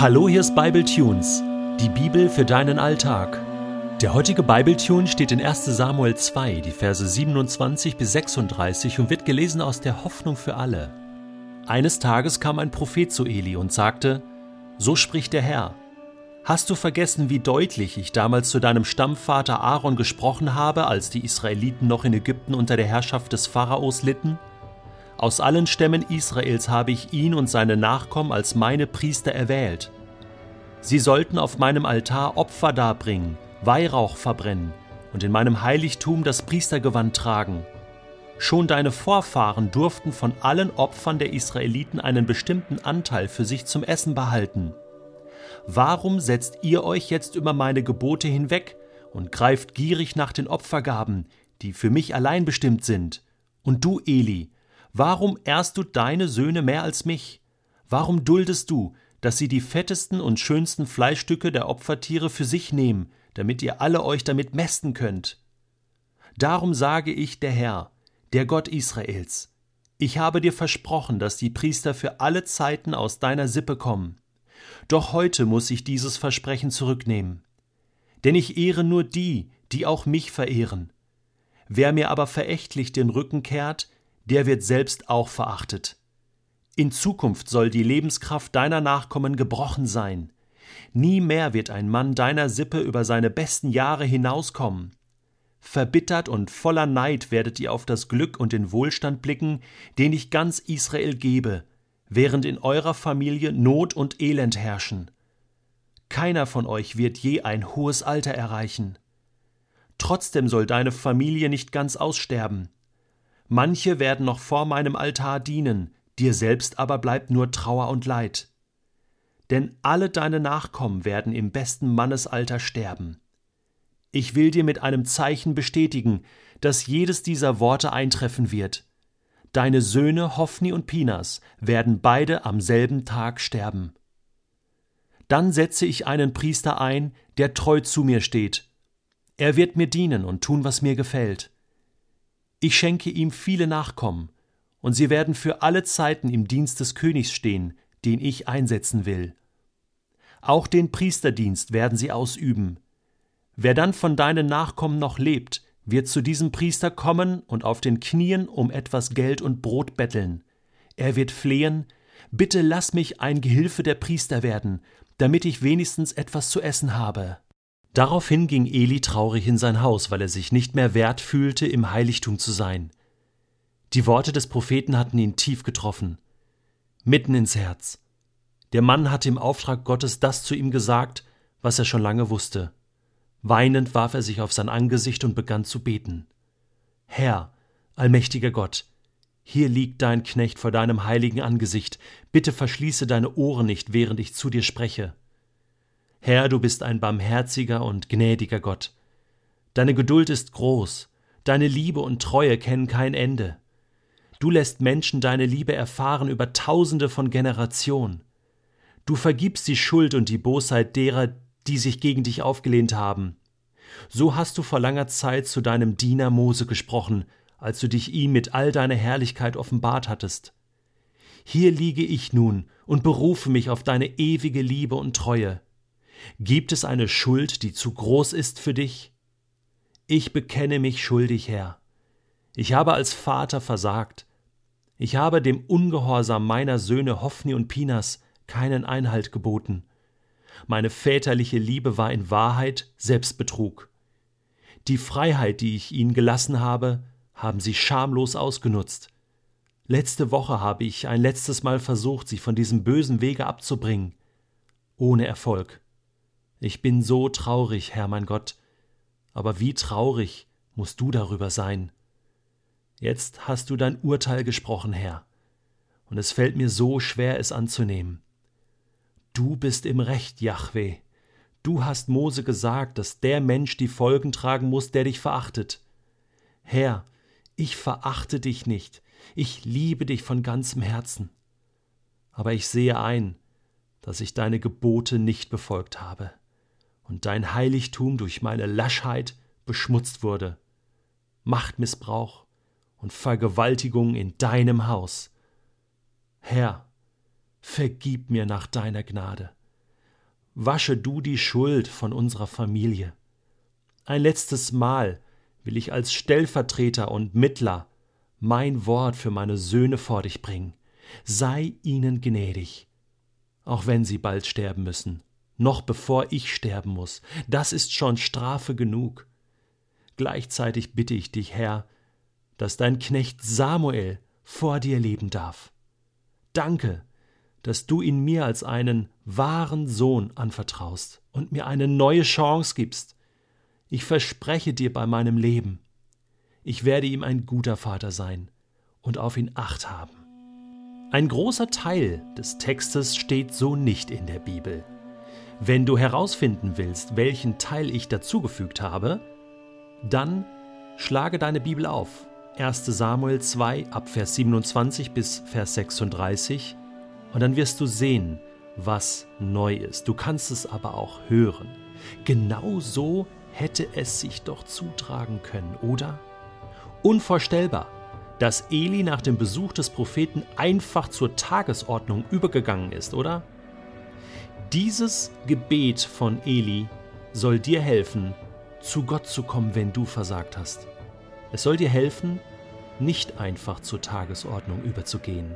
Hallo, hier ist Bible Tunes, die Bibel für deinen Alltag. Der heutige Bible Tune steht in 1. Samuel 2, die Verse 27 bis 36 und wird gelesen aus der Hoffnung für alle. Eines Tages kam ein Prophet zu Eli und sagte: So spricht der Herr. Hast du vergessen, wie deutlich ich damals zu deinem Stammvater Aaron gesprochen habe, als die Israeliten noch in Ägypten unter der Herrschaft des Pharaos litten? Aus allen Stämmen Israels habe ich ihn und seine Nachkommen als meine Priester erwählt. Sie sollten auf meinem Altar Opfer darbringen, Weihrauch verbrennen und in meinem Heiligtum das Priestergewand tragen. Schon deine Vorfahren durften von allen Opfern der Israeliten einen bestimmten Anteil für sich zum Essen behalten. Warum setzt ihr euch jetzt über meine Gebote hinweg und greift gierig nach den Opfergaben, die für mich allein bestimmt sind? Und du, Eli, Warum ehrst du deine Söhne mehr als mich? Warum duldest du, dass sie die fettesten und schönsten Fleischstücke der Opfertiere für sich nehmen, damit ihr alle euch damit mästen könnt? Darum sage ich der Herr, der Gott Israels, ich habe dir versprochen, dass die Priester für alle Zeiten aus deiner Sippe kommen. Doch heute muss ich dieses Versprechen zurücknehmen. Denn ich ehre nur die, die auch mich verehren. Wer mir aber verächtlich den Rücken kehrt, der wird selbst auch verachtet. In Zukunft soll die Lebenskraft deiner Nachkommen gebrochen sein. Nie mehr wird ein Mann deiner Sippe über seine besten Jahre hinauskommen. Verbittert und voller Neid werdet ihr auf das Glück und den Wohlstand blicken, den ich ganz Israel gebe, während in eurer Familie Not und Elend herrschen. Keiner von euch wird je ein hohes Alter erreichen. Trotzdem soll deine Familie nicht ganz aussterben. Manche werden noch vor meinem Altar dienen, dir selbst aber bleibt nur Trauer und Leid. Denn alle deine Nachkommen werden im besten Mannesalter sterben. Ich will dir mit einem Zeichen bestätigen, dass jedes dieser Worte eintreffen wird. Deine Söhne Hophni und Pinas werden beide am selben Tag sterben. Dann setze ich einen Priester ein, der treu zu mir steht. Er wird mir dienen und tun, was mir gefällt. Ich schenke ihm viele Nachkommen, und sie werden für alle Zeiten im Dienst des Königs stehen, den ich einsetzen will. Auch den Priesterdienst werden sie ausüben. Wer dann von deinen Nachkommen noch lebt, wird zu diesem Priester kommen und auf den Knien um etwas Geld und Brot betteln. Er wird flehen, Bitte lass mich ein Gehilfe der Priester werden, damit ich wenigstens etwas zu essen habe. Daraufhin ging Eli traurig in sein Haus, weil er sich nicht mehr wert fühlte, im Heiligtum zu sein. Die Worte des Propheten hatten ihn tief getroffen, mitten ins Herz. Der Mann hatte im Auftrag Gottes das zu ihm gesagt, was er schon lange wusste. Weinend warf er sich auf sein Angesicht und begann zu beten. Herr, allmächtiger Gott, hier liegt dein Knecht vor deinem heiligen Angesicht, bitte verschließe deine Ohren nicht, während ich zu dir spreche. Herr, du bist ein barmherziger und gnädiger Gott. Deine Geduld ist groß, deine Liebe und Treue kennen kein Ende. Du lässt Menschen deine Liebe erfahren über tausende von Generationen. Du vergibst die Schuld und die Bosheit derer, die sich gegen dich aufgelehnt haben. So hast du vor langer Zeit zu deinem Diener Mose gesprochen, als du dich ihm mit all deiner Herrlichkeit offenbart hattest. Hier liege ich nun und berufe mich auf deine ewige Liebe und Treue. Gibt es eine Schuld, die zu groß ist für dich? Ich bekenne mich schuldig, Herr. Ich habe als Vater versagt. Ich habe dem Ungehorsam meiner Söhne Hophni und Pinas keinen Einhalt geboten. Meine väterliche Liebe war in Wahrheit Selbstbetrug. Die Freiheit, die ich ihnen gelassen habe, haben sie schamlos ausgenutzt. Letzte Woche habe ich ein letztes Mal versucht, sie von diesem bösen Wege abzubringen. Ohne Erfolg. Ich bin so traurig, Herr mein Gott, aber wie traurig musst du darüber sein. Jetzt hast du dein Urteil gesprochen, Herr, und es fällt mir so schwer, es anzunehmen. Du bist im Recht, Jahweh. Du hast Mose gesagt, dass der Mensch die Folgen tragen muss, der dich verachtet. Herr, ich verachte dich nicht, ich liebe dich von ganzem Herzen. Aber ich sehe ein, dass ich deine Gebote nicht befolgt habe und dein Heiligtum durch meine Laschheit beschmutzt wurde. Machtmissbrauch und Vergewaltigung in deinem Haus. Herr, vergib mir nach deiner Gnade. wasche du die Schuld von unserer Familie. Ein letztes Mal will ich als Stellvertreter und Mittler mein Wort für meine Söhne vor dich bringen. Sei ihnen gnädig, auch wenn sie bald sterben müssen, noch bevor ich sterben muss. Das ist schon Strafe genug. Gleichzeitig bitte ich dich, Herr, dass dein Knecht Samuel vor dir leben darf. Danke, dass du ihn mir als einen wahren Sohn anvertraust und mir eine neue Chance gibst, ich verspreche dir bei meinem Leben, ich werde ihm ein guter Vater sein und auf ihn acht haben. Ein großer Teil des Textes steht so nicht in der Bibel. Wenn du herausfinden willst, welchen Teil ich dazugefügt habe, dann schlage deine Bibel auf. 1 Samuel 2 ab Vers 27 bis Vers 36 und dann wirst du sehen, was neu ist. Du kannst es aber auch hören. Genau so hätte es sich doch zutragen können, oder? Unvorstellbar, dass Eli nach dem Besuch des Propheten einfach zur Tagesordnung übergegangen ist, oder? Dieses Gebet von Eli soll dir helfen, zu Gott zu kommen, wenn du versagt hast. Es soll dir helfen, nicht einfach zur Tagesordnung überzugehen.